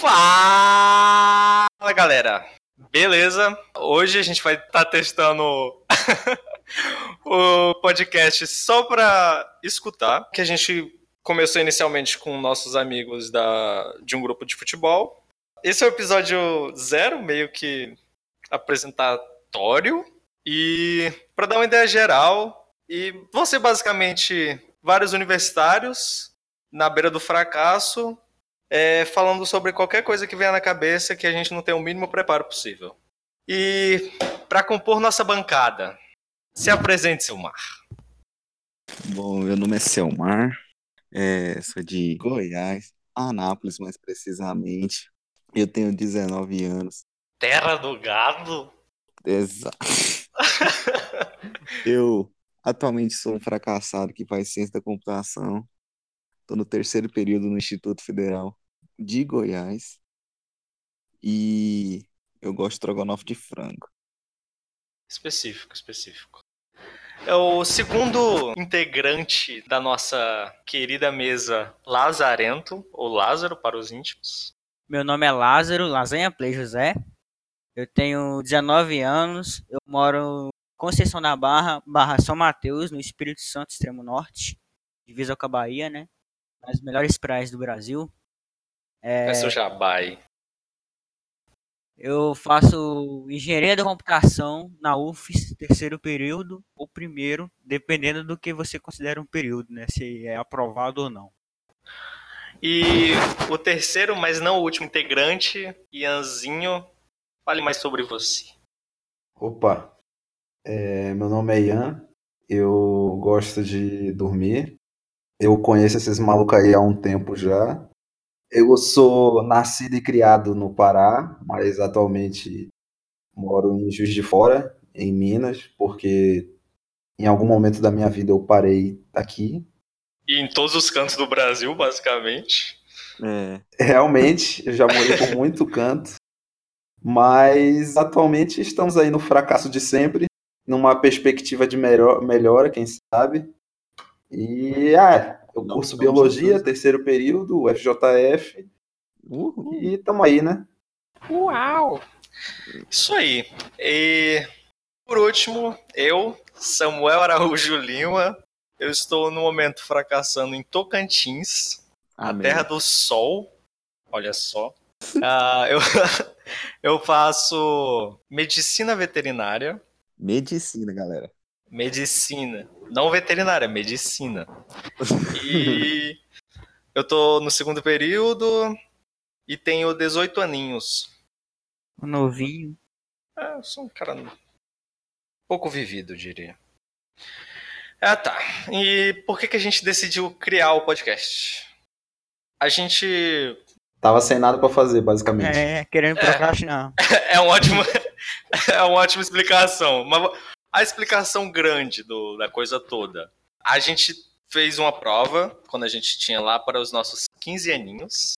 Fala galera, beleza? Hoje a gente vai estar tá testando o podcast só para escutar, que a gente começou inicialmente com nossos amigos da, de um grupo de futebol. Esse é o episódio zero, meio que apresentatório. E para dar uma ideia geral, e vão ser basicamente vários universitários na beira do fracasso, é, falando sobre qualquer coisa que venha na cabeça que a gente não tem o mínimo preparo possível. E para compor nossa bancada, se apresente, Silmar. Bom, meu nome é Selmar, é, sou de Goiás, Anápolis mais precisamente. Eu tenho 19 anos. Terra do gado? Exato. eu atualmente sou um fracassado que faz ciência da computação. Estou no terceiro período no Instituto Federal de Goiás. E eu gosto de estrogonofe de frango. Específico, específico. É o segundo integrante da nossa querida mesa Lazarento, ou Lázaro para os íntimos. Meu nome é Lázaro, Lasanha Play José. Eu tenho 19 anos, eu moro em Conceição da Barra, Barra São Mateus, no Espírito Santo, extremo norte, divisa com a Bahia, né? As melhores praias do Brasil. É, é seu jabai. Eu faço engenharia da computação na UFES, terceiro período ou primeiro, dependendo do que você considera um período, né? Se é aprovado ou não. E o terceiro, mas não o último integrante, Ianzinho, fale mais sobre você. Opa, é, meu nome é Ian, eu gosto de dormir. Eu conheço esses malucos aí há um tempo já. Eu sou nascido e criado no Pará, mas atualmente moro em Juiz de Fora, em Minas, porque em algum momento da minha vida eu parei aqui. E em todos os cantos do Brasil, basicamente. É. Realmente, eu já morei por muito canto. Mas atualmente estamos aí no fracasso de sempre, numa perspectiva de melhor, melhora, quem sabe. E ah, eu não, curso não biologia, terceiro período, FJF. Uhul. E estamos aí, né? Uau! Isso aí. E por último, eu, Samuel Araújo Lima, eu estou no momento fracassando em Tocantins, Amém. a terra do sol. Olha só. uh, eu, eu faço medicina veterinária. Medicina, galera. Medicina. Não veterinária, medicina. E eu tô no segundo período e tenho 18 aninhos. Novinho. É, eu sou um cara pouco vivido, eu diria. Ah, tá. E por que, que a gente decidiu criar o podcast? A gente. Tava sem nada para fazer, basicamente. É, querendo procrastinar. É, é, um ótimo, é uma ótima explicação. Mas a explicação grande do, da coisa toda. A gente fez uma prova quando a gente tinha lá para os nossos 15 aninhos.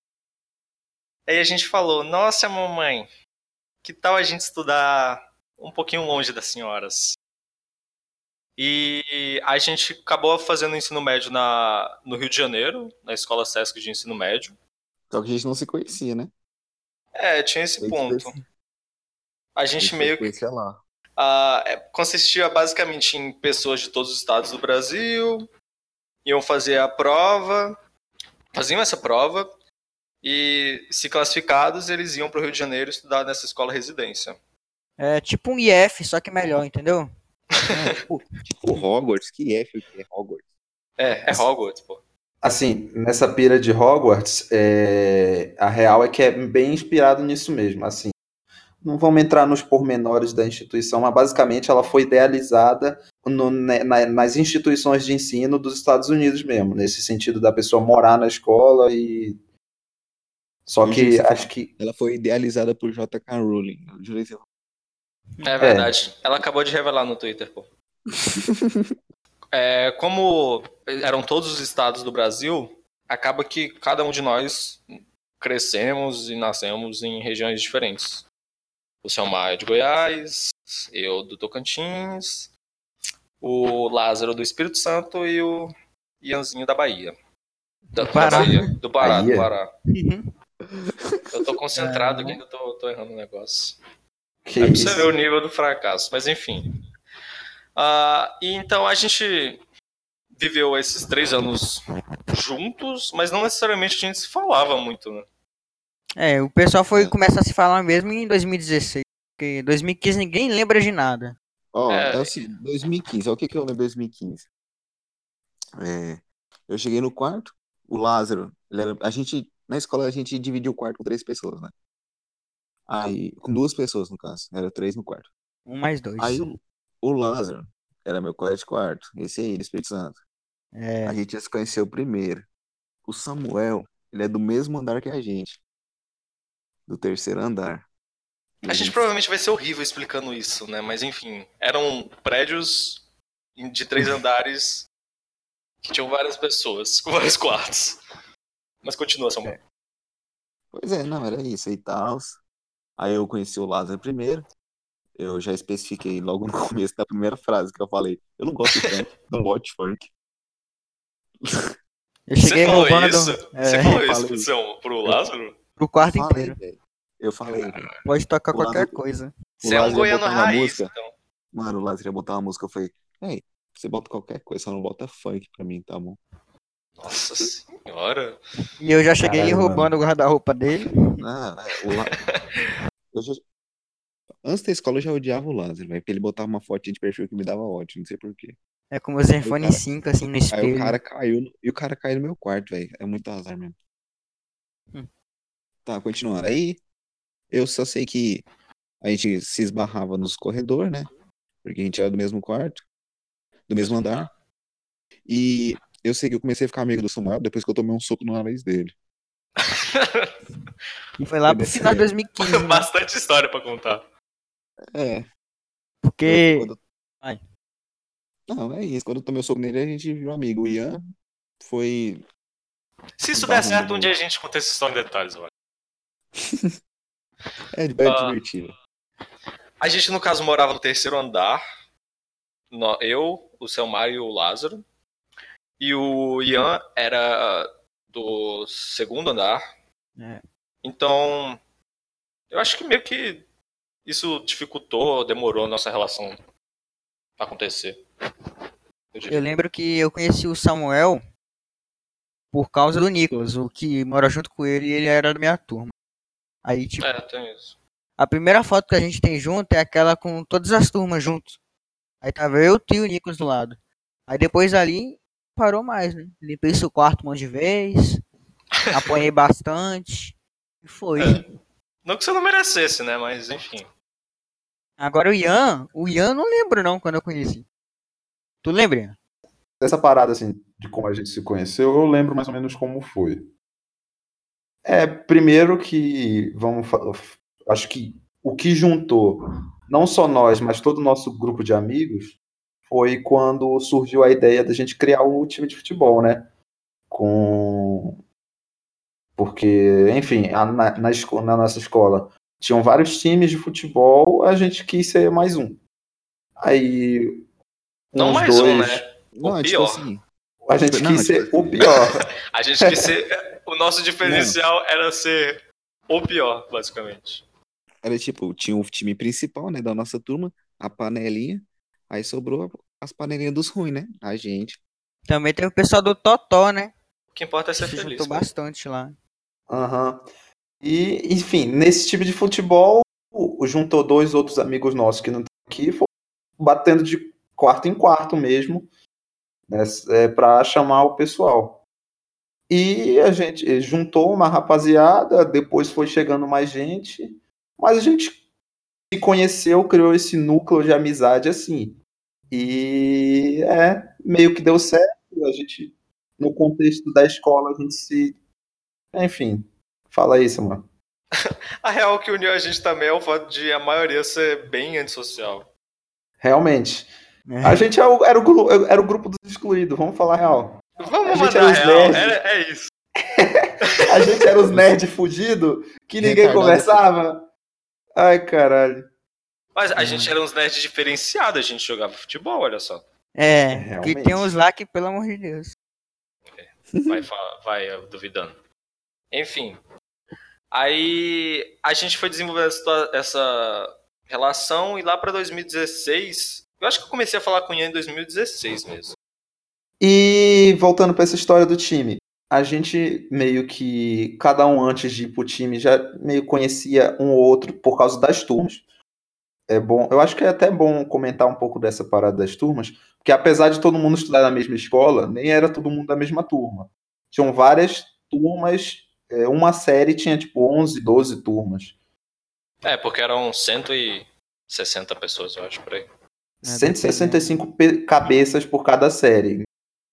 Aí a gente falou: Nossa, mamãe, que tal a gente estudar um pouquinho longe das senhoras? E a gente acabou fazendo ensino médio na, no Rio de Janeiro, na escola Sesc de ensino médio. Só que a gente não se conhecia, né? É, tinha esse ponto. A gente meio que. Lá. Uh, consistia basicamente em pessoas de todos os estados do Brasil, iam fazer a prova, faziam essa prova, e se classificados, eles iam para o Rio de Janeiro estudar nessa escola residência. É tipo um IF, só que melhor, entendeu? É, tipo, tipo Hogwarts, que IF que é Hogwarts? É, é Hogwarts, pô. Assim, nessa pira de Hogwarts, é... a real é que é bem inspirado nisso mesmo. Assim, não vamos entrar nos pormenores da instituição, mas basicamente ela foi idealizada no, né, na, nas instituições de ensino dos Estados Unidos mesmo, nesse sentido da pessoa morar na escola e. Só que acho que. Ela foi idealizada por J.K. Rowling. É verdade. É. Ela acabou de revelar no Twitter, pô. é, como eram todos os estados do Brasil, acaba que cada um de nós crescemos e nascemos em regiões diferentes. O Selmar é de Goiás, eu do Tocantins, o Lázaro do Espírito Santo e o Ianzinho da Bahia. Da, do Pará. Bahia, do Pará, Bahia. do Pará. Uhum. Eu tô concentrado aqui que eu tô, tô errando o negócio. Que É pra você ver o nível do fracasso, mas enfim. Ah, e então a gente viveu esses três anos juntos, mas não necessariamente a gente se falava muito, né? É, o pessoal foi começar a se falar mesmo em 2016. Porque 2015 ninguém lembra de nada. Ó, É. é, o seguinte, 2015, ó, o que que eu lembro de 2015? É, eu cheguei no quarto, o Lázaro, ele era- a gente, na escola a gente dividiu o quarto com três pessoas, né? Aí, com duas pessoas no caso, era três no quarto. Um mais dois. Aí o, o Lázaro era meu colega de quarto, esse aí, do Espírito Santo. É, A gente já se conheceu primeiro. O Samuel, ele é do mesmo andar que a gente. Do terceiro andar. A gente provavelmente vai ser horrível explicando isso, né? Mas enfim, eram prédios de três andares que tinham várias pessoas, com vários quartos. Mas continua, Samuel. Pois é, não, era isso e tal. Aí eu conheci o Lázaro primeiro. Eu já especifiquei logo no começo da primeira frase que eu falei. Eu não gosto de funk, não gosto de funk. eu cheguei Você falou roubando isso? do- Você é, falou isso falei. pro, seu, pro Lázaro? Pro quarto Falei, inteiro. velho. Eu falei, velho. Pode tocar qualquer Lázaro- coisa. O Você é um goiano botar uma raiz, música. então. Mano, o Lázaro ia botar uma música. Eu falei, ei, você bota qualquer coisa, só não bota funk pra mim, tá bom? Nossa senhora. E eu já cheguei Caralho, roubando o guarda-roupa dele. Ah, o La... eu já... Antes da escola eu já odiava o Lázaro, velho, porque ele botava uma foto de perfil que me dava ódio, não sei porquê. É com o Zenfone cara- 5 assim no Aí espelho. o cara caiu, no- e o cara caiu no meu quarto, velho. É muito azar mesmo. Tá, continuando. Aí, eu só sei que a gente se esbarrava nos corredores, né? Porque a gente era do mesmo quarto, do mesmo andar. E eu sei que eu comecei a ficar amigo do Samuel depois que eu tomei um soco no nariz dele. E foi lá pro final de jeito. 2015, né? Bastante história pra contar. É. Porque. quando- Vai. Não, é isso. Quando eu tomei o soco nele, a gente virou amigo. O Ian foi. Se isso der certo, um bom. dia a gente conta essa história em detalhes, eu É, bem Ah. divertido. A gente, no caso, morava no terceiro andar. Eu, o Selmar e o Lázaro. E o Ian era do segundo andar. É. Então, eu acho que meio que isso dificultou, demorou a nossa relação acontecer. Eu. Eu lembro que eu conheci o Samuel por causa do Nicolas, o que mora junto com ele e ele era da minha turma. Aí, tipo, É, tem isso. a primeira foto que a gente tem junto é aquela com todas as turmas juntos. Aí tava eu, tu e o Nicolas do lado. Aí depois ali parou mais, né? Limpei seu quarto um monte de vez, apanhei bastante. E foi. Não que você não merecesse, né? Mas enfim. Agora o Ian, o Ian eu não lembro não quando eu conheci. Tu lembra? Ian? Essa parada, assim, de como a gente se conheceu, eu lembro mais ou menos como foi. É, primeiro que, vamos acho que o que juntou, não só nós, mas todo o nosso grupo de amigos, foi quando surgiu a ideia da gente criar o time de futebol, né? Com... Porque, enfim, a- na, na, esco- na nossa escola tinham vários times de futebol, a gente quis ser mais um. Aí... Não uns mais um, dois- né? Não, O é tipo pior. assim. A gente Não, quis ser o pior. A gente quis ser. O nosso diferencial era ser o pior, basicamente. Era tipo, tinha o time principal, né, da nossa turma, a panelinha, aí sobrou as panelinhas dos ruins, né? A gente. Também tem o pessoal do Totó, né? O que importa é ser Se feliz. juntou pô. bastante lá. Aham. E, enfim, nesse tipo de futebol, o- juntou dois outros amigos nossos que não estão aqui, foi batendo de quarto em quarto mesmo, né, é, para chamar o pessoal. E a gente eh, juntou uma rapaziada, depois foi chegando mais gente, mas a gente se conheceu, criou esse núcleo de amizade assim. E é, meio que deu certo, a gente, no contexto da escola, a gente se. Enfim, fala isso, mano. A real que uniu a gente também é o fato de a maioria ser bem antissocial. Realmente. É. A gente era o, era o, era o grupo dos excluídos, vamos falar real. A Vamos gente mandar era a os real. nerds. É, é isso. A gente era os nerds fudidos que ninguém Retardado. conversava. Ai, caralho. Mas a Hum. gente era uns nerds diferenciados, a gente jogava futebol, olha só. É, Realmente. que tem uns lá que, pelo amor de Deus. Vai, vai duvidando. Enfim. Aí a gente foi desenvolvendo essa, essa relação e lá pra 2016, eu acho que eu comecei a falar com o Ian em 2016 mesmo. E voltando para essa história do time, a gente meio que, cada um antes de ir pro time, já meio conhecia um ou outro por causa das turmas. É bom, eu acho que é até bom comentar um pouco dessa parada das turmas, porque apesar de todo mundo estudar na mesma escola, nem era todo mundo da mesma turma. Tinham várias turmas, é, uma série tinha tipo 11, 12 turmas. É, porque eram 160 pessoas, eu acho, por aí. É, 165 pe- cabeças por cada série.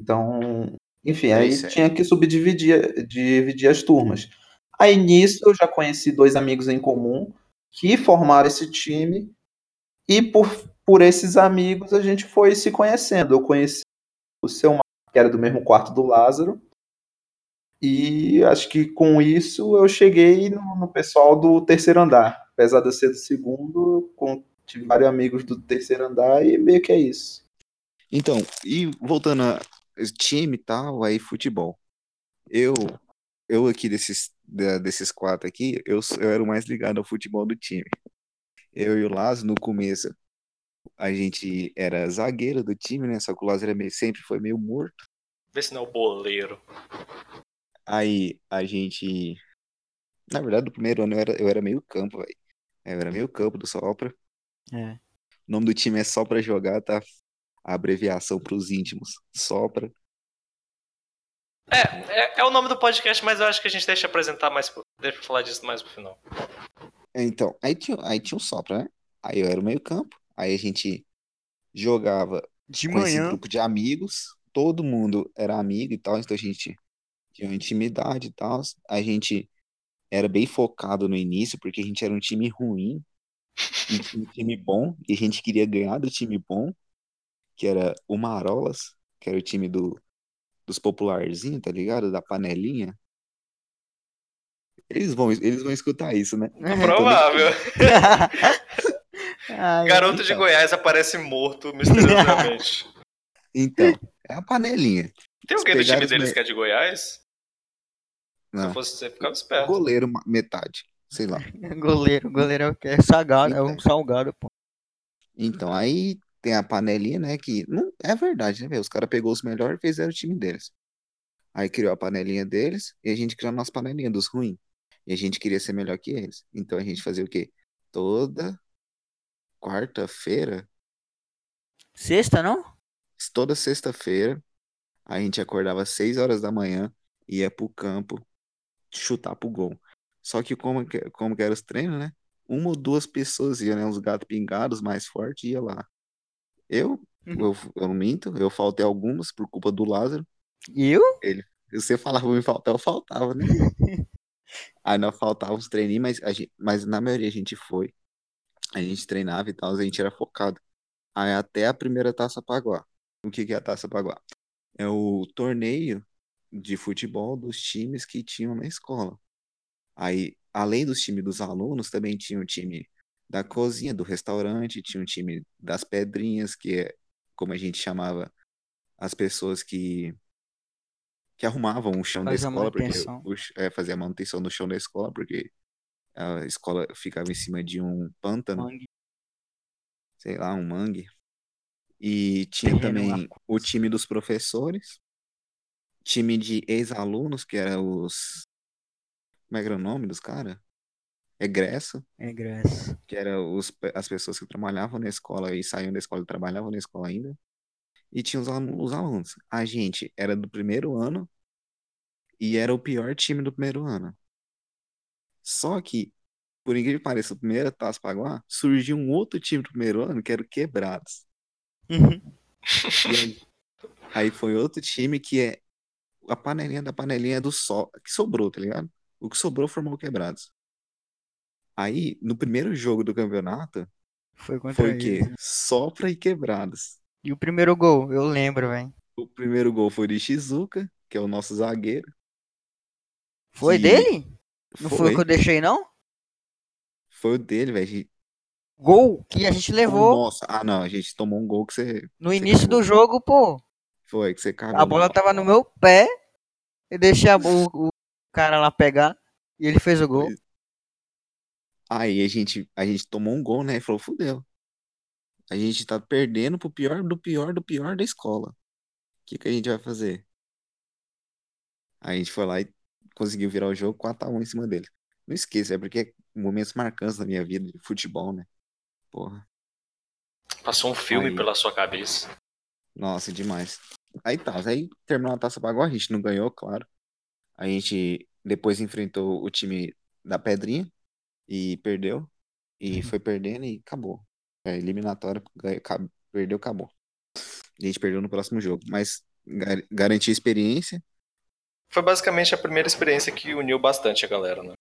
Então, enfim, aí é. tinha que subdividir dividir as turmas. Aí nisso eu já conheci dois amigos em comum que formaram esse time e por, por esses amigos a gente foi se conhecendo. Eu conheci o seu Marco, que era do mesmo quarto do Lázaro, e acho que com isso eu cheguei no, no pessoal do terceiro andar. Apesar de eu ser do segundo, com- tive vários amigos do terceiro andar e meio que é isso. Então, e voltando a time e tal, aí futebol. Eu, eu aqui desses, desses quatro aqui, eu, eu era o mais ligado ao futebol do time. Eu e o Lázaro, no começo, a gente era zagueiro do time, né? Só que o Lázaro era meio- sempre foi meio morto. Vê se não é o boleiro. Aí a gente. Na verdade, no primeiro ano eu era, eu era meio campo, velho. Eu era meio campo do Sopra. É. O nome do time é Só Pra Jogar, tá? A abreviação pros íntimos. Sopra. É, é, é o nome do podcast, mas eu acho que a gente deixa apresentar mais. Deixa eu falar disso mais pro final. Então, aí tinha, aí tinha o Sopra, né? Aí eu era o meio campo. Aí a gente jogava De com esse manhã. grupo de amigos. Todo mundo era amigo e tal, então a gente tinha uma intimidade e tal. A gente era bem focado no início, porque a gente era um time ruim um time bom, e a gente queria ganhar do time bom, que era o Marolas, que era o time do, dos popularzinhos, tá ligado? Da panelinha. Eles vão, eles vão escutar isso, né? Provável. Ai, Garoto de então. Goiás aparece morto misteriosamente. Então, é a panelinha. Tem alguém do time deles me- que é de Goiás? Se Não. eu fosse você, ficava esperto. Goleiro, metade. Sei lá. Goleiro, goleiro é o que? É salgado, é um Então. salgado, pô. Então, aí tem a panelinha, né? Que não é verdade, né? Os caras pegou os melhores e fizeram o time deles. Aí criou a panelinha deles e a gente criou a nossa panelinha dos ruins. E a gente queria ser melhor que eles. Então a gente fazia o quê? Toda quarta-feira, Sexta, não? toda sexta-feira, a gente acordava às 6 horas da manhã e ia pro campo chutar pro gol. Só que como que, como que eram os treinos, né? Uma ou duas pessoas iam, né? Os gatos pingados mais fortes ia lá. Eu, eu, eu não minto, eu faltei algumas por culpa do Lázaro. E eu? Se você falava me faltar, eu faltava, né? Aí nós faltava uns treininhos, mas, a gente, mas na maioria a gente foi. A gente treinava e tal, a gente era focado. Aí até a primeira taça paguá. O que que é a taça paguá? É o torneio de futebol dos times que tinham na escola. Aí, além dos times dos alunos, também tinha o time da cozinha, do restaurante, tinha o time das pedrinhas, que é como a gente chamava as pessoas que que arrumavam o chão da Faz a escola, porque o, é, fazia a manutenção no chão da escola, porque a escola ficava em cima de um pântano, Mangue. sei lá, um mangue. E tinha Terreno também lacunoso. o time dos professores, time de ex-alunos, que era os. Como é que era o nome dos caras? Egresso, Egresso. que era os, pe- as pessoas que trabalhavam na escola e saíam da escola e trabalhavam na escola ainda. E tinha os os alunos. A gente era do primeiro ano e era o pior time do primeiro ano. Só que, por incrível que pareça, o primeiro Taça Paguá surgiu um outro time do primeiro ano que era o Quebrados. Uhum. Aí, aí foi outro time que é a panelinha da panelinha do sol, que sobrou, tá ligado? O que sobrou formou o Quebrados. Aí, no primeiro jogo do campeonato, Foi foi o quê? Sopra e Quebrados. E o primeiro gol, eu lembro, velho. O primeiro gol foi de Shizuka, que é o nosso zagueiro. Foi Que dele? Não foi o que eu deixei, não? Foi o dele, velho. Gol que a gente levou Nossa, ah não, a gente tomou um gol que você. no você início cagou. do jogo, pô. Foi, que você cagou. A bola tava no meu pé. Eu deixei a- o, o cara lá pegar. E ele fez o gol. Aí a gente, a gente tomou um gol, né? E falou, fudeu. A gente tá perdendo pro pior do pior do pior da escola. O que que a gente vai fazer? Aí a gente foi lá e conseguiu virar o jogo 4x1 em cima dele. Não esqueça, é porque é momentos marcantes da minha vida de futebol, né? Porra. Passou um filme Aí. pela sua cabeça. Nossa, demais. Aí tá, aí terminou a Taça Paguá, a gente não ganhou, claro. A gente depois enfrentou o time da Pedrinha e perdeu. E foi perdendo e acabou. É, eliminatória, perdeu, acabou. A gente perdeu no próximo jogo. Mas gar garantiu experiência. Foi basicamente a primeira experiência que uniu bastante a galera, né?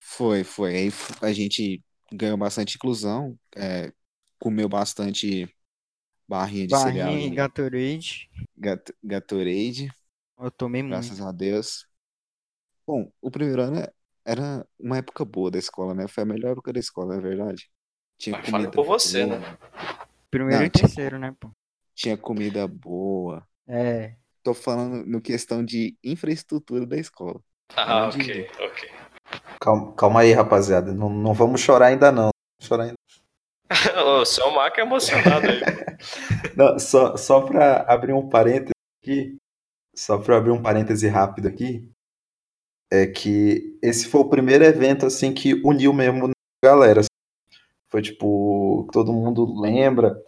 Foi, foi. Aí a gente ganhou bastante inclusão, é, comeu bastante barrinha de cereal Barrinha e Gatorade. Gat- Gatorade. Eu tomei muito. Graças a Deus. Bom, o primeiro ano é- era uma época boa da escola, né? Foi a melhor época da escola, é verdade. Tinha Mas comida por você, boa, né? Primeiro Não, e terceiro, né, pô? tinha comida boa. É. Tô falando no questão de infraestrutura da escola. Ah, Onde- ok, ok. Calma, calma aí, rapaziada. Não, não vamos chorar ainda, não. Não chorar ainda. o seu Marco é emocionado aí. Não, só, só para abrir um parêntese aqui, só para abrir um parêntese rápido aqui, é que esse foi o primeiro evento assim que uniu mesmo a galera. assim. Foi tipo, todo mundo lembra.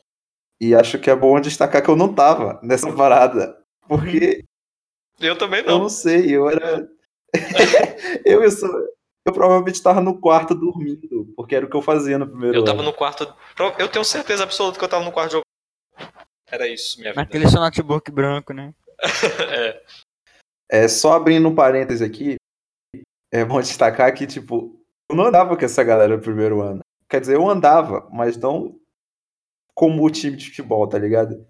E acho que é bom destacar que eu não tava nessa parada. Porque Eu também eu não não. sei, eu era. eu, eu, sou... eu provavelmente tava no quarto dormindo, porque era o que eu fazia no primeiro Eu tava ano. no quarto. Eu tenho certeza absoluta que eu tava no quarto jogando. Era isso, minha vida. Naquele seu notebook branco, né? É. É, só abrindo um parêntese aqui, é bom destacar que, tipo, eu não andava com essa galera no primeiro ano. Quer dizer, eu andava, mas não como o time de futebol, tá ligado?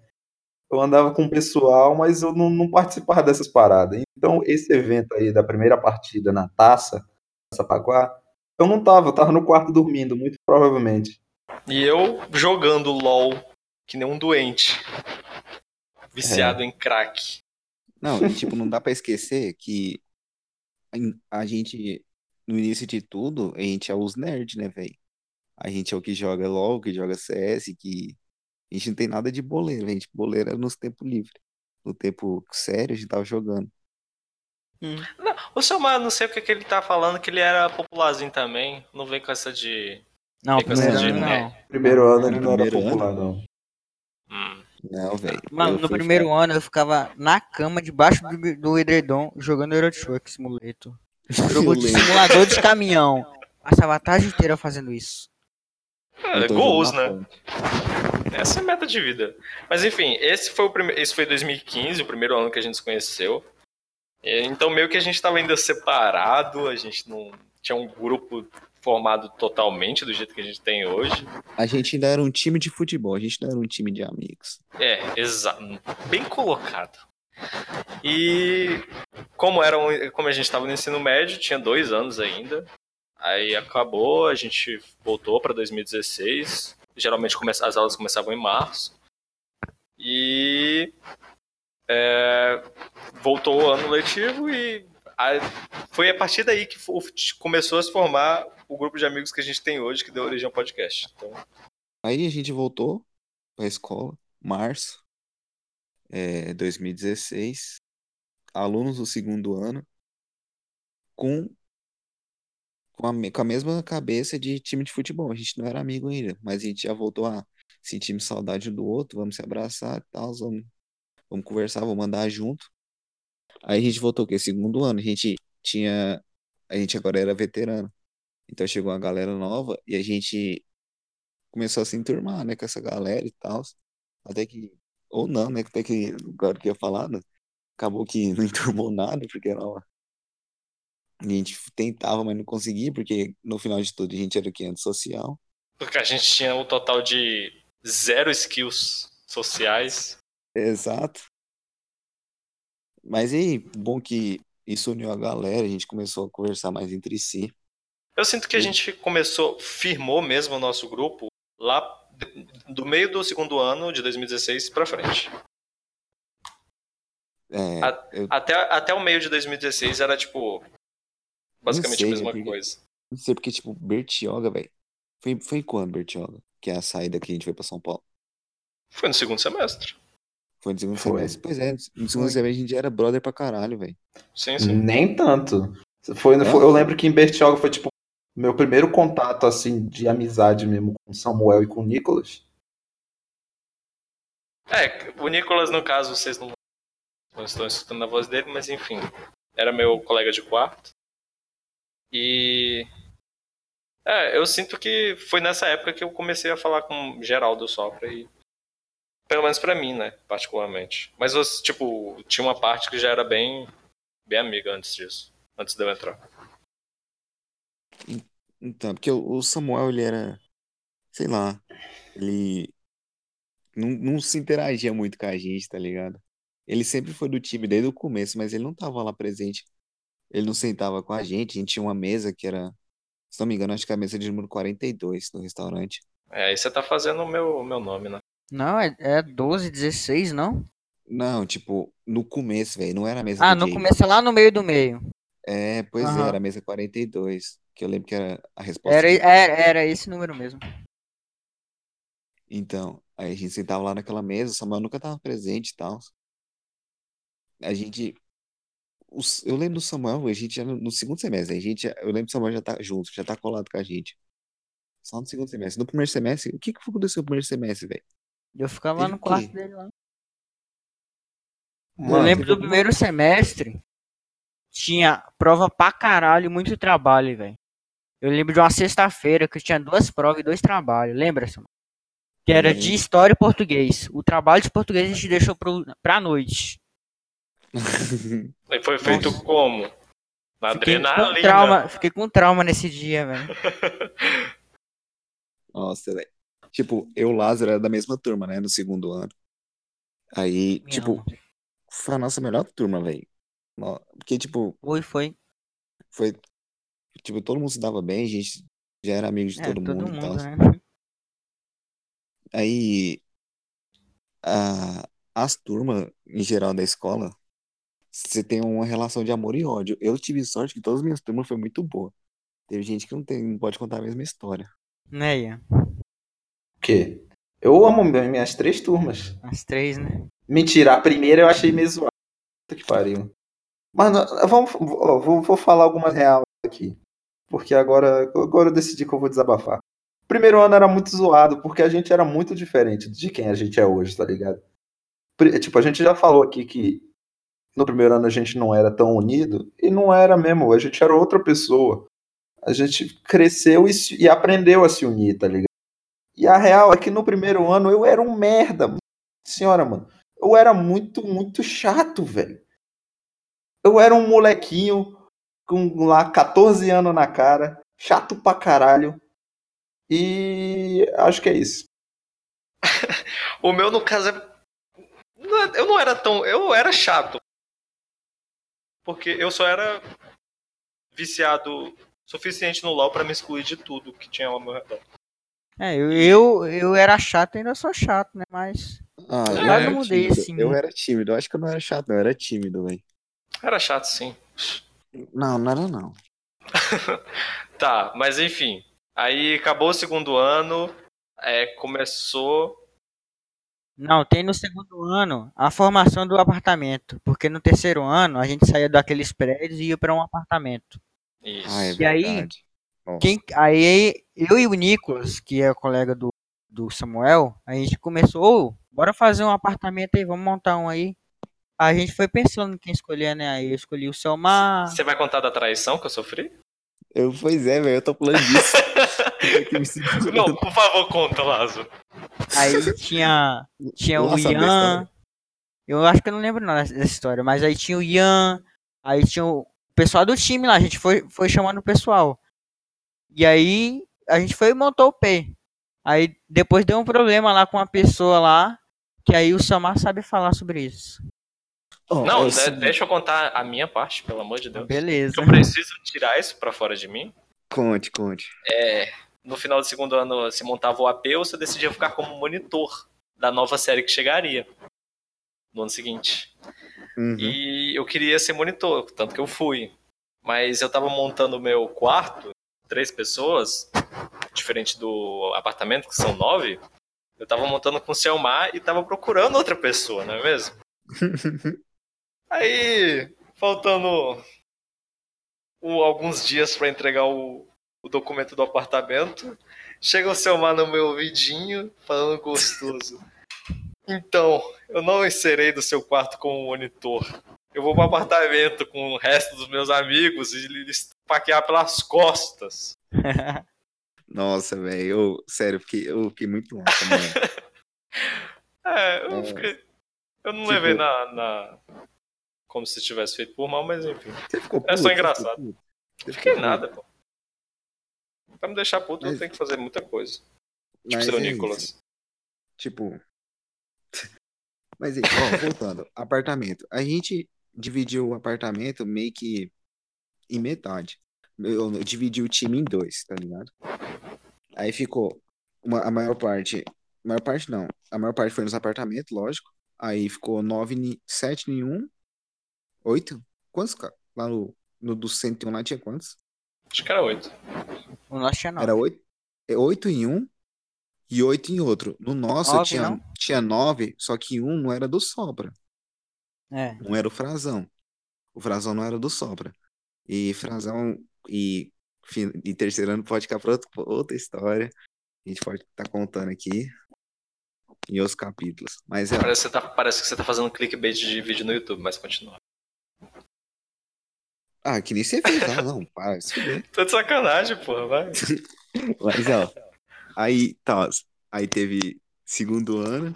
Eu andava com o pessoal, mas eu não, não participava dessas paradas. Então, esse evento aí da primeira partida na taça, Taça Paguá, eu não tava, eu tava no quarto dormindo, muito provavelmente. E eu jogando LOL que nem um doente. Viciado em crack. Não, e, tipo, não dá pra esquecer que a gente, no início de tudo, a gente é os nerds, né, velho? A gente é o que joga LOL, que joga CS, que a gente não tem nada de boleiro, a gente boleira é nos tempos livres. No tempo sério, a gente tava jogando. Não, o seu Mar, não sei o que, que ele tá falando, que ele era popularzinho também. Não vem com essa de. Não, primeiro de não. Primeiro ano ele não era Primeiro ano? popular, não. Hum. Não, velho. Mano, no primeiro ano eu ficava na cama, debaixo do, do edredom, jogando Euro Truck Simulator. Jogo de simulador de caminhão. Passava a tarde inteira fazendo isso. É, tô gols, né? Essa é a meta de vida. Mas enfim, esse foi o primeiro. Esse foi 2015, o primeiro ano que a gente se conheceu. Então meio que a gente tava ainda separado, a gente não tinha um grupo formado totalmente do jeito que a gente tem hoje. A gente ainda era um time de futebol, a gente não era um time de amigos. É, exato. Bem colocado. E como era um- como a gente estava no ensino médio, tinha dois anos ainda. Aí acabou, a gente voltou para 2016. Geralmente as aulas começavam em março. E é, voltou o ano letivo e a- foi a partir daí que começou a se formar o grupo de amigos que a gente tem hoje, que deu origem ao podcast. Então, Aí a gente voltou pra escola, março, é, 2016, alunos do segundo ano, com, com, a, com a mesma cabeça de time de futebol. A gente não era amigo ainda, mas a gente já voltou a sentir saudade do outro, vamos se abraçar e tal, vamos, vamos conversar, vamos andar junto. Aí a gente voltou o quê? Segundo ano, a gente tinha, a gente agora era veterano. Então chegou uma galera nova e a gente começou a se enturmar, né, com essa galera e tal. Até que, ou não, né, até que, agora que eu ia falar, né, acabou que não enturmou nada, porque era uma... A gente tentava, mas não conseguia, porque no final de tudo a gente era o quê? Antissocial. porque a gente tinha um total de zero skills sociais. Exato. Mas aí, bom que isso uniu a galera, a gente começou a conversar mais entre si. Eu sinto que a gente começou, firmou mesmo o nosso grupo lá do meio do segundo ano de 2016 pra frente. É, A- eu Até, até o meio de 2016 era tipo basicamente sei, a mesma porque- coisa. não sei porque, tipo, Bertioga, velho, Foi, foi quando, Bertioga? Que é a saída que a gente foi pra São Paulo? Foi no segundo semestre. Foi no segundo Foi. semestre? Pois é, no segundo Foi. semestre a gente era brother pra caralho, velho. Sim, sim. Nem tanto. Foi, foi- eu lembro que em Bertioga foi tipo meu primeiro contato assim de amizade mesmo com Samuel e com o Nicolas. É, o Nicolas, no caso, vocês não, não estão escutando a voz dele, mas enfim. Era meu colega de quarto. E. É, eu sinto que foi nessa época que eu comecei a falar com Geraldo Sopra e. Pelo menos pra mim, né? Particularmente. Mas, tipo, tinha uma parte que já era bem. bem amiga antes disso. Antes de eu entrar. Então, porque o Samuel, ele era, sei lá, ele não, não se interagia muito com a gente, tá ligado? Ele sempre foi do time desde o começo, mas ele não tava lá presente. Ele não sentava com a gente, a gente tinha uma mesa que era, se não me engano, acho que é a mesa de número 42 no restaurante. É, aí você tá fazendo o meu, meu nome, né? Não, é, é 12, 16, não? Não, tipo, no começo, velho, não era a mesa Ah, do no Jay. começo é lá no meio do meio. É, pois é, era a mesa 42, que eu lembro que era a resposta. Era, de- era, era esse número mesmo. Então, aí a gente sentava lá naquela mesa, o Samuel nunca tava presente e tal. A gente. os- eu lembro do Samuel, a gente já no, no segundo semestre, a gente, já- eu lembro do Samuel já tá junto, já tá colado com a gente. Só no segundo semestre. No primeiro semestre, o que que aconteceu no primeiro semestre, velho? Eu ficava lá Teve no o quê? quarto dele lá. eu Mano, lembro teve do alguma- primeiro semestre. Tinha prova pra caralho e muito trabalho, velho. Eu lembro de uma sexta-feira que tinha duas provas e dois trabalhos. Lembra, Samuel? Que era de história e português. O trabalho de português a gente deixou pro, pra noite. E foi feito Nossa. como? Na Fiquei com adrenalina. trauma, fiquei com trauma nesse dia, velho. Nossa, velho. Tipo, eu e o Lázaro era da mesma turma, né? No segundo ano. Aí, Me tipo, ama. foi a nossa melhor turma, velho. Porque, tipo, Foi, foi. foi. Tipo, todo mundo se dava bem, a gente já era amigo de É, todo, todo mundo e tal. mundo, né? Aí, a, as turmas, em geral, da escola, você tem uma relação de amor e ódio. Eu tive sorte que todas as minhas turmas foi muito boa. Teve gente que não tem, não pode contar a mesma história. Né, Ian? o quê? Eu amo mi- minhas três turmas. As três, né? Mentira, a primeira eu achei meio zoada. Puta que pariu. Mas vamos, vou, vou falar algumas real aqui. Porque agora, agora eu decidi que eu vou desabafar. Primeiro ano era muito zoado, porque a gente era muito diferente de quem a gente é hoje, tá ligado? Tipo, a gente já falou aqui que no primeiro ano a gente não era tão unido, e não era mesmo, a gente era outra pessoa. A gente cresceu e, e aprendeu a se unir, tá ligado? E a real é que no primeiro ano eu era um merda. Senhora, mano. Eu era muito, muito chato, velho. Eu era um molequinho com lá 14 anos na cara, chato pra caralho. E acho que é isso. O meu, no caso, é... não é- Eu não era tão. Eu era chato. Porque eu só era viciado suficiente no LoL pra me excluir de tudo que tinha ao meu redor. É, eu, eu, eu era chato e ainda sou chato, né? Mas. Ah, Eu eu não era mudei tímido. assim, Eu né? era tímido. Eu acho que eu não era chato, não. Eu era tímido, velho. Era chato, sim. Não, não era não. Tá, mas enfim. Aí acabou o segundo ano. É, começou. Não, tem no segundo ano a formação do apartamento. Porque no terceiro ano a gente saía daqueles prédios e ia pra um apartamento. Isso. Ah, é E aí. Nossa. Quem, aí eu e o Nicolas, que é o colega do, do Samuel, a gente começou, "Ô, bora fazer um apartamento aí, vamos montar um aí. A gente foi pensando em quem escolher, né? Aí eu escolhi o Selmar. Você vai contar da traição que eu sofri? Eu, pois é, velho. Eu tô falando disso. Não, por favor, conta, Lázaro. Aí tinha, tinha o Nossa, Ian. besta. Eu acho que eu não lembro nada dessa história, mas aí tinha o Ian, aí tinha o pessoal do time lá, a gente foi, foi chamando o pessoal. E aí a gente foi e montou o P. Aí depois deu um problema lá com uma pessoa lá, que aí o Samar sabe falar sobre isso. Ó, Não, seguinte, deixa eu contar a minha parte, pelo amor de Deus. Beleza. Eu preciso tirar isso pra fora de mim. Conte, conte. É, no final do segundo ano se montava o AP ou você decidia ficar como monitor da nova série que chegaria no ano seguinte. Uhum. E eu queria ser monitor, tanto que eu fui. Mas eu tava montando o meu quarto, três pessoas, diferente do apartamento, que são nove, eu tava montando com o Selmar e tava procurando outra pessoa, não é mesmo? Aí, faltando alguns dias pra entregar o, o documento do apartamento, chega o Selmar no meu ouvidinho, falando gostoso. Então, eu não serei do seu quarto com o monitor. Eu vou pro apartamento com o resto dos meus amigos e eles paquear pelas costas. Nossa, velho, sério, eu fiquei, eu fiquei muito mal também. É, eu É. fiquei. Eu não Tipo- levei na, na- Como se tivesse feito por mal, mas enfim. Você ficou É só puto? Engraçado. ficou puto? Fiquei puto? nada, pô. Pra me deixar puto, eu Mas- tenho que fazer muita coisa. Tipo Mas ser o é isso. Nicolas. Tipo. Mas, ó, voltando. apartamento. A gente dividiu o apartamento meio que em metade. Eu, eu dividi o time em dois, tá ligado? Aí ficou uma, a maior parte. A maior parte não. A maior parte foi nos apartamentos, lógico. Aí ficou nove, sete em um. Oito? Quantos, cara? Lá no, no do 101 lá tinha quantos? Acho que era oito. O nosso tinha nove. Era oito, é oito em um e oito em outro. No nosso Nove, tinha, não? tinha nove, só que um não era do Sopra. É. Um era o Frazão. O Frazão não era do Sopra. E Frazão e, e terceiro ano pode ficar para outra história. A gente pode estar contando aqui em outros capítulos. Mas é, Parece que, você tá, parece que você tá fazendo clickbait de vídeo no YouTube, mas continua. Ah, que nem você fez, não, não, para. Tô de sacanagem, porra, vai. Mas ó, aí, tá, aí teve segundo ano,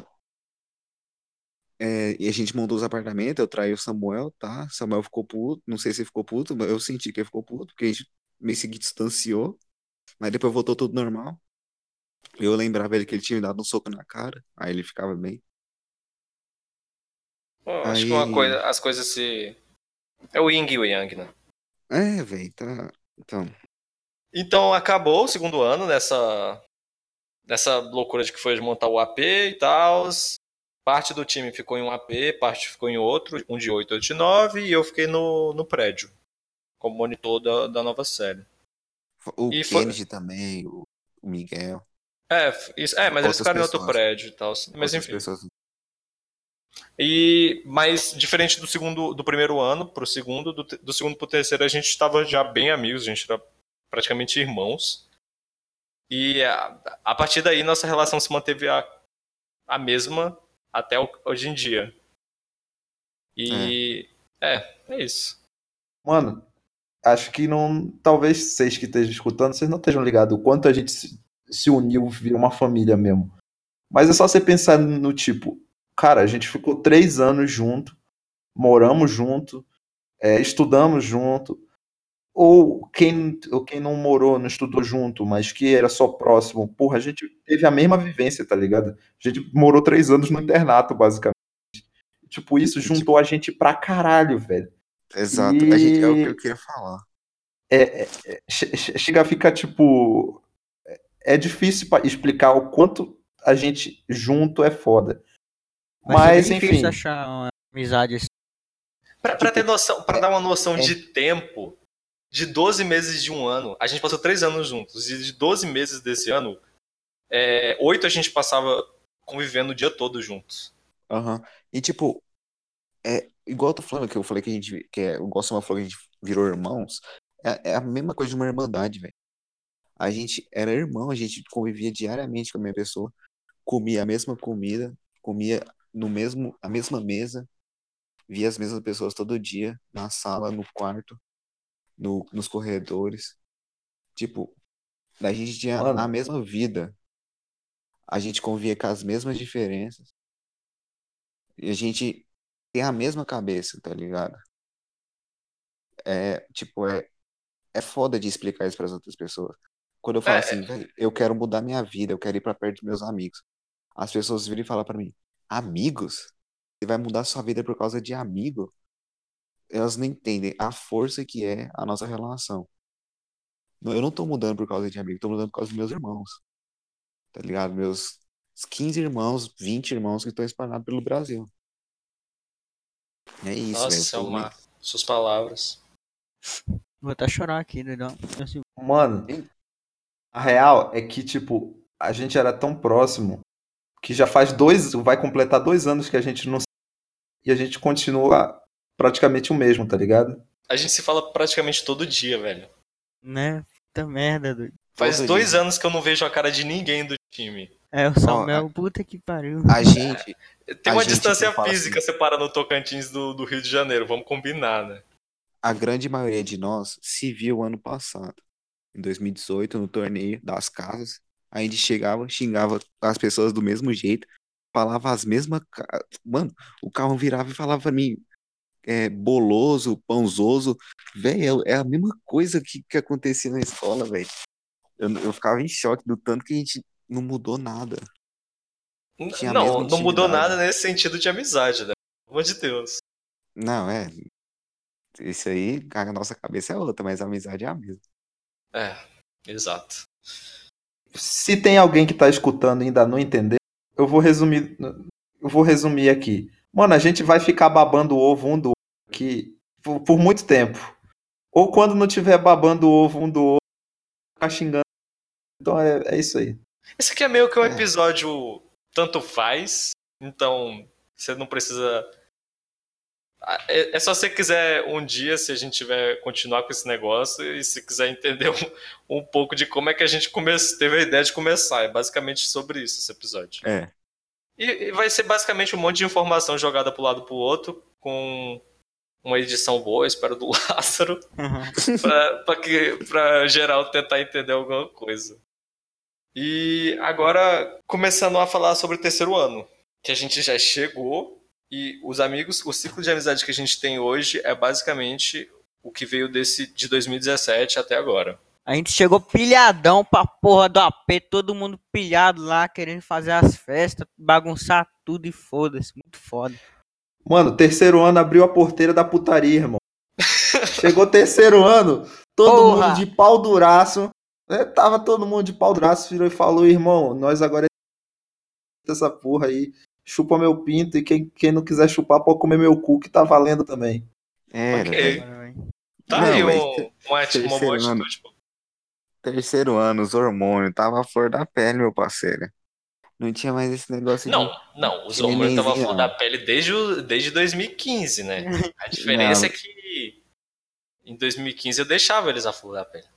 é, e a gente montou os apartamentos, eu traí o Samuel, tá? Samuel ficou puto, não sei se ele ficou puto, mas eu senti que ele ficou puto, porque a gente meio que distanciou, mas depois voltou tudo normal. Eu lembrava ele que ele tinha me dado um soco na cara, aí ele ficava bem. Pô, acho que uma coisa, as coisas se. É o Ying e o Yang, né? É, velho, tá. Então, Então acabou o segundo ano nessa nessa loucura de que foi de montar o AP e tal. Parte do time ficou em um AP, parte ficou em outro, um de 8, outro de 9, e eu fiquei no, no prédio, como monitor da, da nova série. o E foi- Kennedy também, o, Miguel. É, isso, é mas eles Outras ficaram em outro pessoas. prédio e tal. Mas outras enfim. pessoas. E, mas diferente do segundo, do primeiro ano pro segundo, do, do segundo pro terceiro, a gente estava já bem amigos, a gente era praticamente irmãos. E a, a partir daí nossa relação se manteve a, a mesma até o- hoje em dia. E é, é isso. Mano, acho que não. Talvez vocês que estejam escutando, vocês não estejam ligados o quanto a gente se, se uniu, virou uma família mesmo. Mas é só você pensar no tipo, cara, a gente ficou três anos junto, moramos junto, é, estudamos junto. Ou quem, ou quem não morou, não estudou junto, mas que era só próximo, porra, a gente teve a mesma vivência, tá ligado? A gente morou três anos no internato, basicamente. Tipo, isso juntou a gente pra caralho, velho. Exato, a gente, é o que E- eu queria falar. é, é, che- chega a ficar tipo. é- É difícil explicar o quanto a gente junto é foda. Mas, ser bem enfim. difícil achar uma amizade assim. Pra, pra ter noção, para dar uma noção é- de tempo, de 12 meses de um ano, a gente passou três anos juntos, e de 12 meses desse ano, é, oito a gente passava convivendo o dia todo juntos. Aham. E tipo, é igual eu tô falando que eu falei que a gente, que é, o Gossama falou que a gente virou irmãos, é, é a mesma coisa de uma irmandade, velho. A gente era irmão, a gente convivia diariamente com a mesma pessoa, comia a mesma comida, comia no mesmo, a mesma mesa, via as mesmas pessoas todo dia, na sala, no quarto, no, nos corredores. Tipo, a gente tinha Mano. a mesma vida. A gente convivia com as mesmas diferenças. E a gente tem a mesma cabeça, tá ligado? É, tipo, é, é foda de explicar isso pras outras pessoas. Quando eu falo É, assim, "Véi, eu quero mudar minha vida, eu quero ir pra perto dos meus amigos. As pessoas viram e falam pra mim, amigos? Você vai mudar sua vida por causa de amigo? Elas não entendem a força que é a nossa relação. Não, Eu não tô mudando por causa de amigo, tô mudando por causa dos meus irmãos. Tá ligado? Meus 15 irmãos, 20 irmãos que estão espalhados pelo Brasil. É isso, Nossa, é suas palavras. Vou até chorar aqui, doidão. Assim, Mano, A real é que, tipo, a gente era tão próximo que já faz dois, vai completar dois anos que a gente não se- e a gente continua praticamente o mesmo, tá ligado? A gente se fala praticamente todo dia, velho. Né? Puta merda, doido. Faz Todo dois dia. anos que eu não vejo a cara de ninguém do time. É, o Samuel, puta que pariu. A gente, Tem A uma gente distância fala física assim. separando o Tocantins do, do Rio de Janeiro, vamos combinar, né? a grande maioria de nós se viu ano passado, em 2018, no torneio das casas. A gente chegava, xingava as pessoas do mesmo jeito, falava as mesmas. Mano, o carro virava e falava pra mim, é, boloso, pãozoso. Velho, é a mesma coisa que, que acontecia na escola, velho. Eu, eu ficava em choque do tanto que a gente não mudou nada. Tinha não, não mudou nada nesse sentido de amizade, né? Pelo amor de Deus. Não, é. Isso aí, a nossa cabeça é outra, mas a amizade é a mesma. É, exato. Se tem alguém que tá escutando e ainda não entendeu, eu vou resumir, eu vou resumir aqui. Mano, a gente vai ficar babando o ovo um do outro aqui por, por muito tempo. Ou quando não tiver babando o ovo um do outro, ficar xingando. Então é, é isso aí. Esse aqui é meio que um É. episódio tanto faz, então você não precisa. Ah, É é só se você quiser um dia, se a gente tiver continuar com esse negócio, e se quiser entender um, um pouco de como é que a gente come... teve a ideia de começar. É basicamente sobre isso esse episódio. É. E, e vai ser basicamente um monte de informação jogada pro lado pro outro, com uma edição boa, espero, do Lázaro, pra, pra, que, pra geral tentar entender alguma coisa. E agora, começando a falar sobre o terceiro ano, que a gente já chegou, e os amigos, o ciclo de amizade que a gente tem hoje é basicamente o que veio desse de 2017 até agora. A gente chegou pilhadão pra porra do AP, todo mundo pilhado lá, querendo fazer as festas, bagunçar tudo e foda-se. Muito foda. Mano, terceiro ano abriu a porteira da putaria, irmão. Chegou terceiro ano, todo Porra. mundo de pau duraço. né? Tava todo mundo de pau duraço, virou e falou, irmão, nós agora é essa porra aí. Chupa meu pinto e quem, quem não quiser chupar pode comer meu cu, que tá valendo também. Era, Ok. velho. Tá Não, aí um, uma, uma boa terceiro ano. atitude. pô. Terceiro ano, os hormônios, tava a flor da pele, meu parceiro. Não tinha mais esse negócio Não, de. não, os hormônios estavam nenenzinho, flor não. da pele desde, o- desde 2015, né? A diferença Não. é que em 2015 eu deixava eles a flor da pele.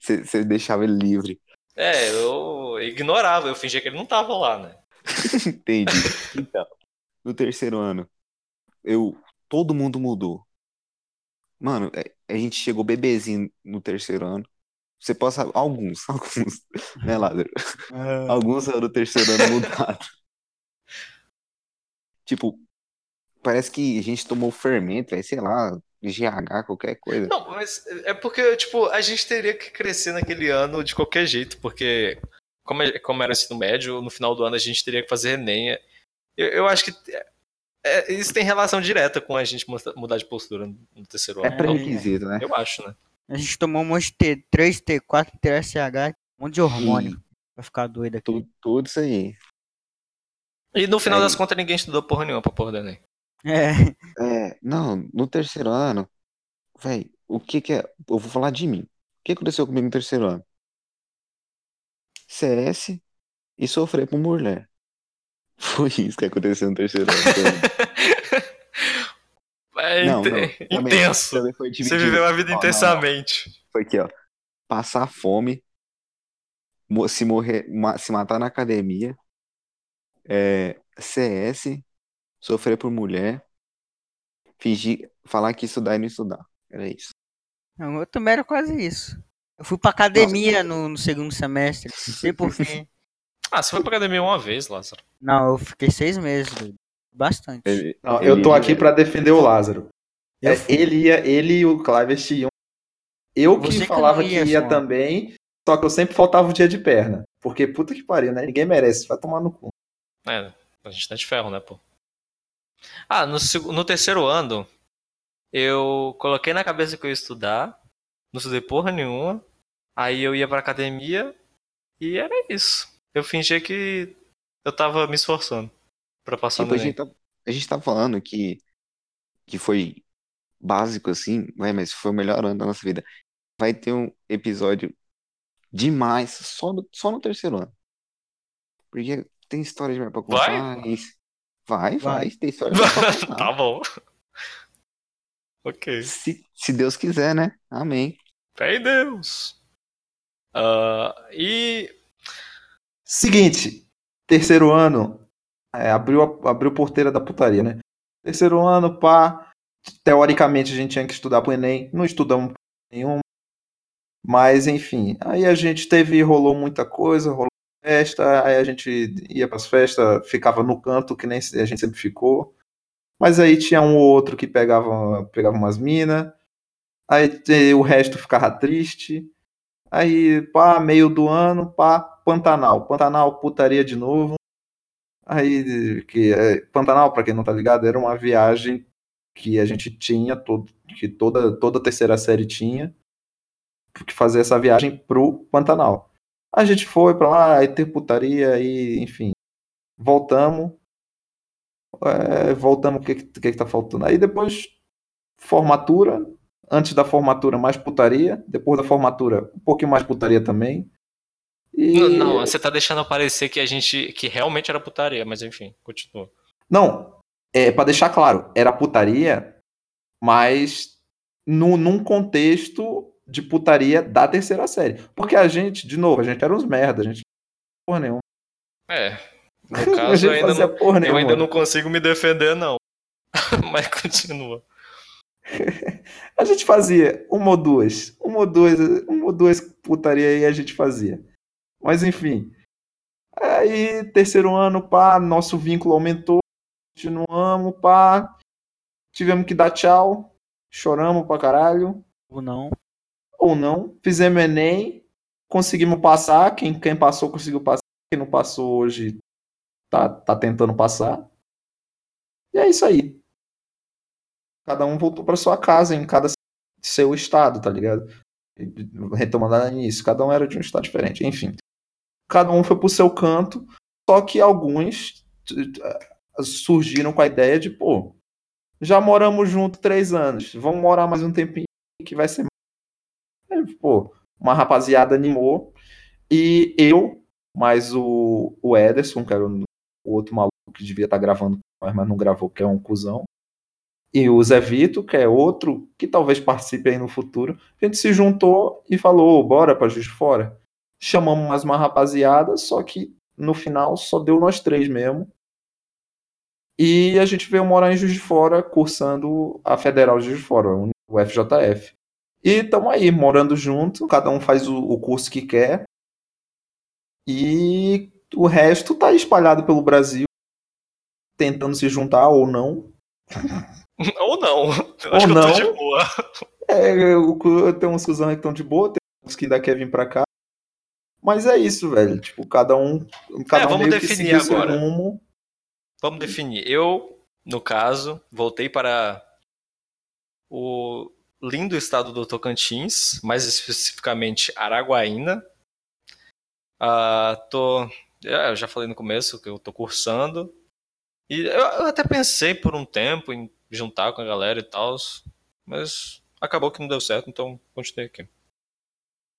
Você você deixava ele livre. É, eu ignorava, eu fingia que ele não tava lá, né? Entendi. Então, no terceiro ano, eu. Todo mundo mudou. Mano, é- a gente chegou bebezinho no terceiro ano. Você passa. Alguns, alguns, né, Lázaro? Alguns do terceiro ano mudaram. Tipo, parece que a gente tomou fermento, aí, sei lá, GH, qualquer coisa. Não, mas é porque, tipo, a gente teria que crescer naquele ano de qualquer jeito, porque como, é- como era ensino médio, no final do ano a gente teria que fazer Enem. Eu, eu acho que é, isso tem relação direta com a gente muda- mudar de postura no, terceiro É ano. pré-requisito, né? Eu acho, né? A gente tomou um monte de T3, T4, TSH, um monte de hormônio. Pra ficar doido aqui. Tudo, tudo isso aí. E no final Aí- das contas ninguém estudou porra nenhuma pra porra do Enem. É. É, não, no terceiro ano, velho, o que que é. Eu vou falar de mim. O que aconteceu comigo no terceiro ano? CS e sofrer por mulher. Foi isso que aconteceu no terceiro ano. É Não, inte- não, intenso. Também Você viveu a vida Ó, não, intensamente. Foi aqui, ó. Passar fome, se morrer, ma- se matar na academia, é, CS, sofrer por mulher, fingir, falar que estudar e não estudar. Era isso. Não, eu também era quase isso. Eu fui pra academia no, no segundo semestre. Não sei porquê. Ah, você foi pra academia uma vez, Lázaro. Não, eu fiquei seis meses, doido. Bastante. Ele- Não, ele- eu tô aqui pra defender o Lázaro. É, ele, ia, ele e o Clivest iam. Eu que Você que falava não que ia, ia só. também, só que eu sempre faltava o dia de perna. Porque puta que pariu, né? Ninguém merece, vai tomar no cu. É, a gente tá de ferro, né, pô? Ah, no, no terceiro ano, eu coloquei na cabeça que eu ia estudar, não estudei porra nenhuma, aí eu ia pra academia e era isso. Eu fingia que eu tava me esforçando pra passar Tipo, no a gente, tá, a gente tá falando que, que foi básico assim, ué, mas foi o melhor ano da nossa vida. Vai ter um episódio demais, só no, só no terceiro ano. Porque tem história demais pra Vai? contar. e- Vai, vai, Vai. tem história demais pra contar. tá bom. Ok. Se, se Deus quiser, né? Amém. Fé em Deus. Ah, e. Seguinte, terceiro ano, é, abriu, a, abriu porteira da putaria, né? Terceiro ano, pá. Teoricamente a gente tinha que estudar pro Enem. Não estudamos nenhum. Mas, enfim. Aí a gente teve, rolou muita coisa, rolou festa. Aí a gente ia pras festas, ficava no canto, que nem a gente sempre ficou. Mas aí tinha um ou outro que pegava, pegava umas minas. Aí te- o resto ficava triste. Aí, pá, meio do ano, pá, Pantanal. Pantanal, putaria de novo. Aí, que é, Pantanal, pra quem não tá ligado, era uma viagem que a gente tinha, todo, que toda, toda a terceira série tinha, que fazer essa viagem pro Pantanal. A gente foi pra lá, aí ter putaria, aí, enfim, voltamos. É, voltamos, o que, que, que que tá faltando? Aí depois, formatura, antes da formatura mais putaria, depois da formatura um pouquinho mais putaria também. E... Não, não, você tá deixando parecer que a gente. que realmente era putaria, mas enfim, continua. Não, é, para deixar claro, era putaria, mas no, num contexto de putaria da terceira série. Porque a gente, de novo, a gente era uns merda, a gente não porra nenhuma. É. No a caso, eu gente ainda, não, porra eu ainda não consigo me defender, não. mas continua. A gente fazia uma ou duas, uma ou duas, uma ou duas putaria aí a gente fazia. Mas enfim. Aí, terceiro ano, pá, nosso vínculo aumentou, continuamos, pá. Tivemos que dar tchau, choramos pra caralho. Ou não. ou não. Fizemos Enem, conseguimos passar. Quem, quem passou conseguiu passar. Quem não passou hoje tá, tá tentando passar. E é isso aí. Cada um voltou para sua casa em cada seu estado, tá ligado? Retomando lá no início, cada um era de um estado diferente. Enfim, cada um foi pro seu canto. Só que alguns eh, surgiram com a ideia de, pô, já moramos junto três anos, vamos morar mais um tempinho que vai ser Aí, pô, uma rapaziada animou. E eu, mais o, o Ederson, que era o, o outro maluco que devia estar gravando com nós, mas não gravou, que é um cuzão. E o Zé Vito, que é outro que talvez participe aí no futuro. A gente se juntou e falou, "Ô, bora pra Juiz de Fora. Chamamos mais uma rapaziada, só que no final só deu nós três mesmo. E a gente veio morar em Juiz de Fora, cursando a Federal de Juiz de Fora, o FJF. E estamos aí, morando junto, cada um faz o curso que quer. E o resto tá espalhado pelo Brasil, tentando se juntar ou não. Ou não. Eu Ou acho que eu não. tô de boa. É, eu, eu tenho uns cuzão que estão de boa, tem uns que ainda querem vir pra cá. Mas é isso, velho. Tipo, cada um. Cada É, um vamos que definir agora. rumo. Vamos definir. Eu, no caso, voltei para o lindo estado do Tocantins, mais especificamente Araguaína. Ah, tô, eu já falei no começo que eu tô cursando. E eu, eu até pensei por um tempo em juntar com a galera e tal, mas acabou que não deu certo, então continuei aqui.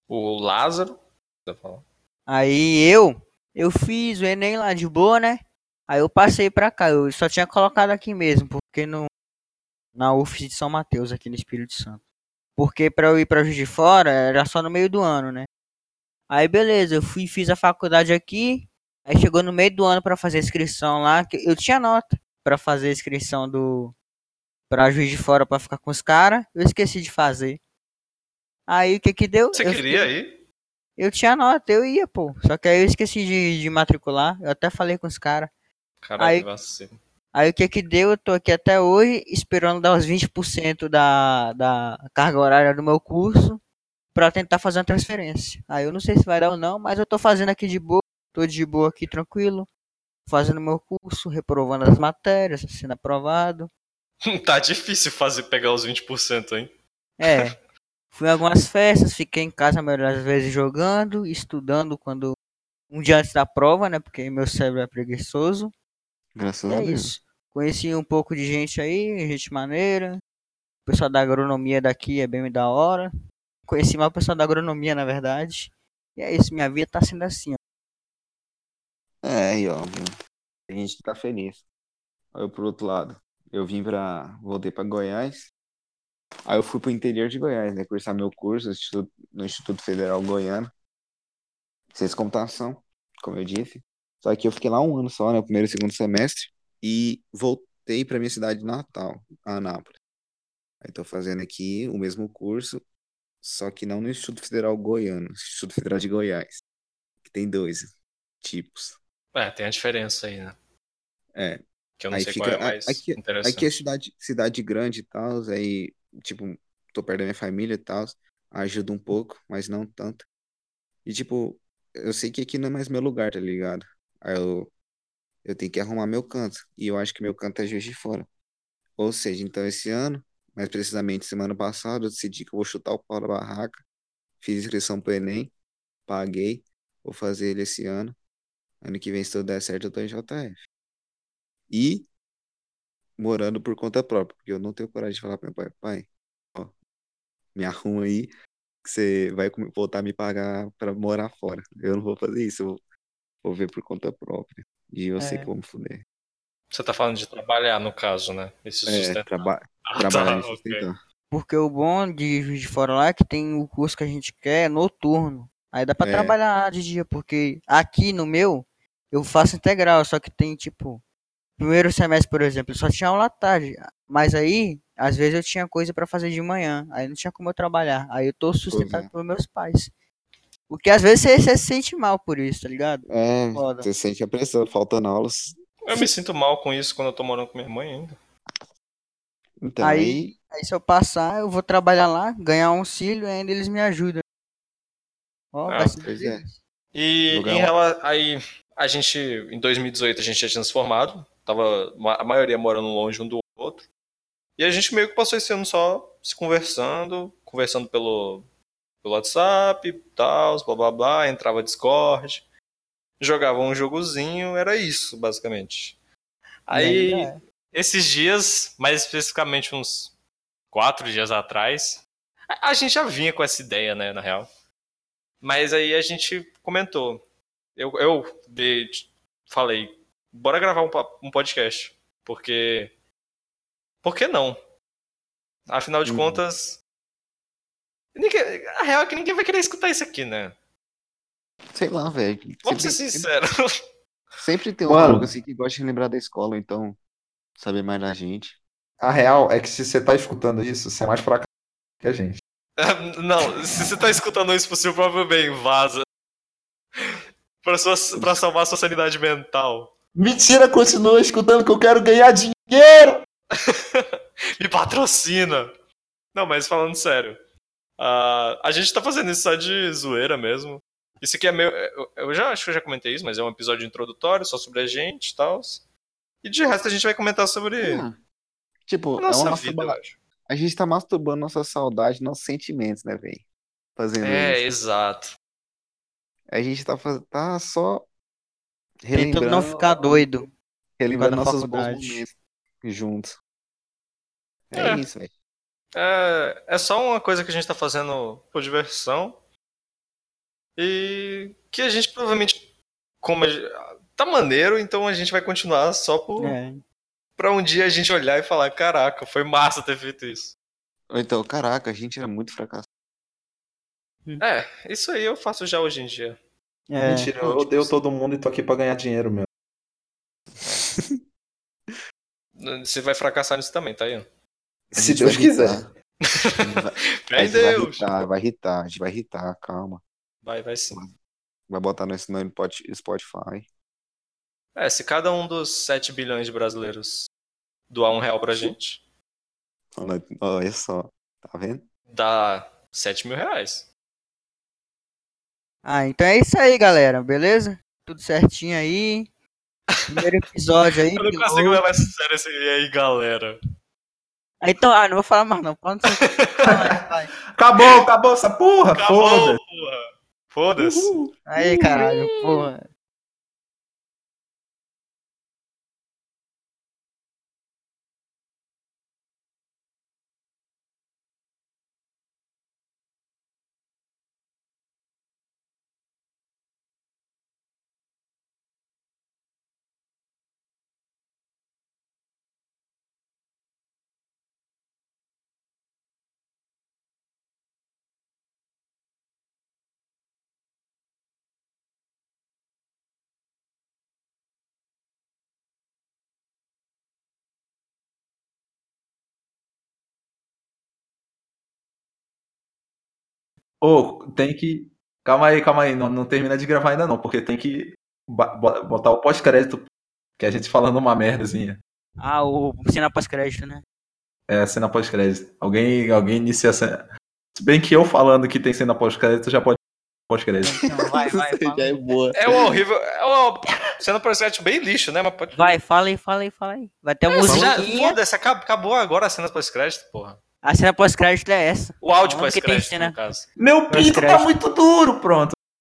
O Lázaro, você falar? Aí eu, eu fiz o Enem lá de boa, né? Aí eu passei pra cá, eu só tinha colocado aqui mesmo, porque no, na UF de São Mateus, aqui no Espírito Santo. Porque pra eu ir pra Juiz de Fora, era só no meio do ano, né? Aí beleza, eu fui fiz a faculdade aqui, aí chegou no meio do ano pra fazer a inscrição lá, que eu tinha nota pra fazer a inscrição do pra Juiz de Fora pra ficar com os caras, eu esqueci de fazer. Aí o que que deu? Você Eu queria fiquei- ir? eu tinha nota, eu ia, pô. Só que aí eu esqueci de, de matricular. Eu até falei com os caras. Caralho, Aí- vacilo. Aí o que que deu? Eu tô aqui até hoje esperando dar os 20% da, da carga horária do meu curso pra tentar fazer uma transferência. Aí eu não sei se vai dar ou não, mas eu tô fazendo aqui de boa. Tô de boa aqui, tranquilo. Fazendo meu curso, reprovando as matérias, sendo aprovado. Tá difícil fazer pegar os 20%, hein? É. Fui em algumas festas, fiquei em casa a maioria das vezes jogando, estudando quando. Um dia antes da prova, né? Porque meu cérebro é preguiçoso. Graças E a é Deus. isso. Conheci um pouco de gente aí, gente maneira. O pessoal da agronomia daqui é bem da hora. Conheci mais o pessoal da agronomia, na verdade. E é isso, minha vida tá sendo assim, ó. É, aí, ó. A gente tá feliz. Aí eu, por outro lado, eu vim pra. Voltei pra Goiás. Aí eu fui pro interior de Goiás, né? Cursar meu curso no Instituto, Federal Goiano. Ciência computação, como eu disse. Só que eu fiquei lá um ano só, né? O primeiro e segundo semestre. E voltei pra minha cidade natal, Anápolis. Aí tô fazendo aqui o mesmo curso, só que não no Instituto Federal Goiano, Instituto Federal de Goiás. Que tem dois tipos. É, tem a diferença aí, né? É, Que eu não Aí sei fica- qual é a- mais aqui- interessante. Aqui é cidade, cidade grande e tal, aí, tipo, tô perto da minha família e tal, ajuda um pouco, mas não tanto. E, tipo, eu sei que aqui não é mais meu lugar, tá ligado? Aí eu, eu tenho que arrumar meu canto, e eu acho que meu canto é Juiz de Fora. Ou seja, então esse ano, mais precisamente semana passada, eu decidi que eu vou chutar o pau da barraca, fiz inscrição pro Enem, paguei, vou fazer ele esse ano. Ano que vem, se tudo der certo, eu tô em JF. E morando por conta própria, porque eu não tenho coragem de falar pro meu pai, pai, ó, me arruma aí, que você vai voltar a me pagar pra morar fora. Eu não vou fazer isso, eu vou, vou ver por conta própria. E eu sei É. que vou me fuder. Você tá falando de trabalhar, no caso, né? Esse É, sustentar. traba Ah, trabalhar tá, e sustentar. Porque o bom de Juiz de Fora lá é que tem o curso que a gente quer noturno. Aí dá pra É. trabalhar de dia, porque aqui no meu, eu faço integral, só que tem tipo, primeiro semestre, por exemplo, só tinha aula à tarde. Mas aí, às vezes eu tinha coisa pra fazer de manhã, aí não tinha como eu trabalhar. Aí eu tô sustentado é. pelos meus pais. Porque às vezes você, você se sente mal por isso, tá ligado? É, Foda. você sente a pressão, faltando aulas. Eu me sinto mal com isso quando eu tô morando com minha mãe ainda. Então, Aí- aí, Aí se eu passar, eu vou trabalhar lá, ganhar um auxílio e ainda eles me ajudam. Ó, Ah, pois é. E rela- aí a gente, em 2018, a gente tinha se formado, tava a maioria morando longe um do outro. E a gente meio que passou esse ano só se conversando, conversando pelo, pelo WhatsApp, tal, blá blá blá, entrava Discord, jogava um jogozinho, era isso, basicamente. Aí, é. esses dias, mais especificamente uns quatro dias atrás, a, a gente já vinha com essa ideia, né, na real. Mas aí a gente comentou. Eu, eu dei- falei, bora gravar um, um podcast. Porque. Por que não? Afinal de Uhum. contas. Ninguém, a real é que ninguém vai querer escutar isso aqui, né? sei lá, velho. Vamos ser sinceros. Sempre tem um Mano. maluco assim que gosta de lembrar da escola, então saber mais da gente. A real é que se você tá escutando isso, você é mais fracassado que a gente. Não, se você tá escutando isso por seu próprio bem, vaza. Pra, sua, pra salvar sua sanidade mental. Mentira, continua escutando que eu quero ganhar dinheiro! Me patrocina! Não, mas falando sério. ah, a gente tá fazendo isso só de zoeira mesmo. Isso aqui é meio. Eu, já acho que eu já comentei isso, mas é um episódio introdutório, só sobre a gente e tal. E de resto a gente vai comentar sobre Ah, tipo, a é nossa uma vida, eu acho. A gente tá masturbando nossa saudade, nossos sentimentos, né, velho? Fazendo É, isso. exato. A gente tá, faz- tá só Tentando relembrando, não ficar doido. relembrando nossos bons momentos juntos. É, É. isso, velho. É, é só uma coisa que a gente tá fazendo por diversão. E que a gente provavelmente. Como a gente- tá maneiro, então a gente vai continuar só por. É. Pra um dia a gente olhar e falar: caraca, foi massa ter feito isso. Ou então, caraca, a gente era muito fracassado. É, isso aí eu faço já hoje em dia. É. Mentira, eu tipo odeio assim. todo mundo e tô aqui pra ganhar dinheiro mesmo. Você vai fracassar nisso também, tá aí? Se Deus quiser. vai- Deus! irritar, vai irritar, a gente vai irritar, calma. Vai, vai sim. Vai botar no no Pot- Spotify. É, se cada um dos 7 bilhões de brasileiros doar um real pra gente, Olha, olha só, tá vendo? dá 7 mil reais. Ah, então é isso aí, galera, beleza? Tudo certinho aí. Primeiro episódio aí. Eu não piloto. consigo levar isso sério esse aí, galera. Ah, Então, ah, não vou falar mais não. Vai. Acabou, acabou essa porra! Acabou, Foda! porra! Foda-se. Aí, caralho, porra. Ô, tem que. Calma aí, calma aí. Não, não termina de gravar ainda não, porque tem que botar o pós-crédito, que a gente falando uma merdazinha. Ah, o cena pós-crédito, né? É a cena pós-crédito. Alguém, alguém inicia a cena. Se bem que eu falando que tem cena pós-crédito, já pode pós-crédito. Então, vai, vai, já é boa. É um horrível. É uma cena pós-crédito bem lixo, né? Mas pode. Vai, fala aí, fala aí, fala aí. Vai ter a Mas já- musiquinha. Foda-se, acab- acabou agora a cena pós-crédito, porra. A cena pós-crédito é essa. O áudio pós-crédito, cena. no caso. Meu pinto tá muito duro, pronto.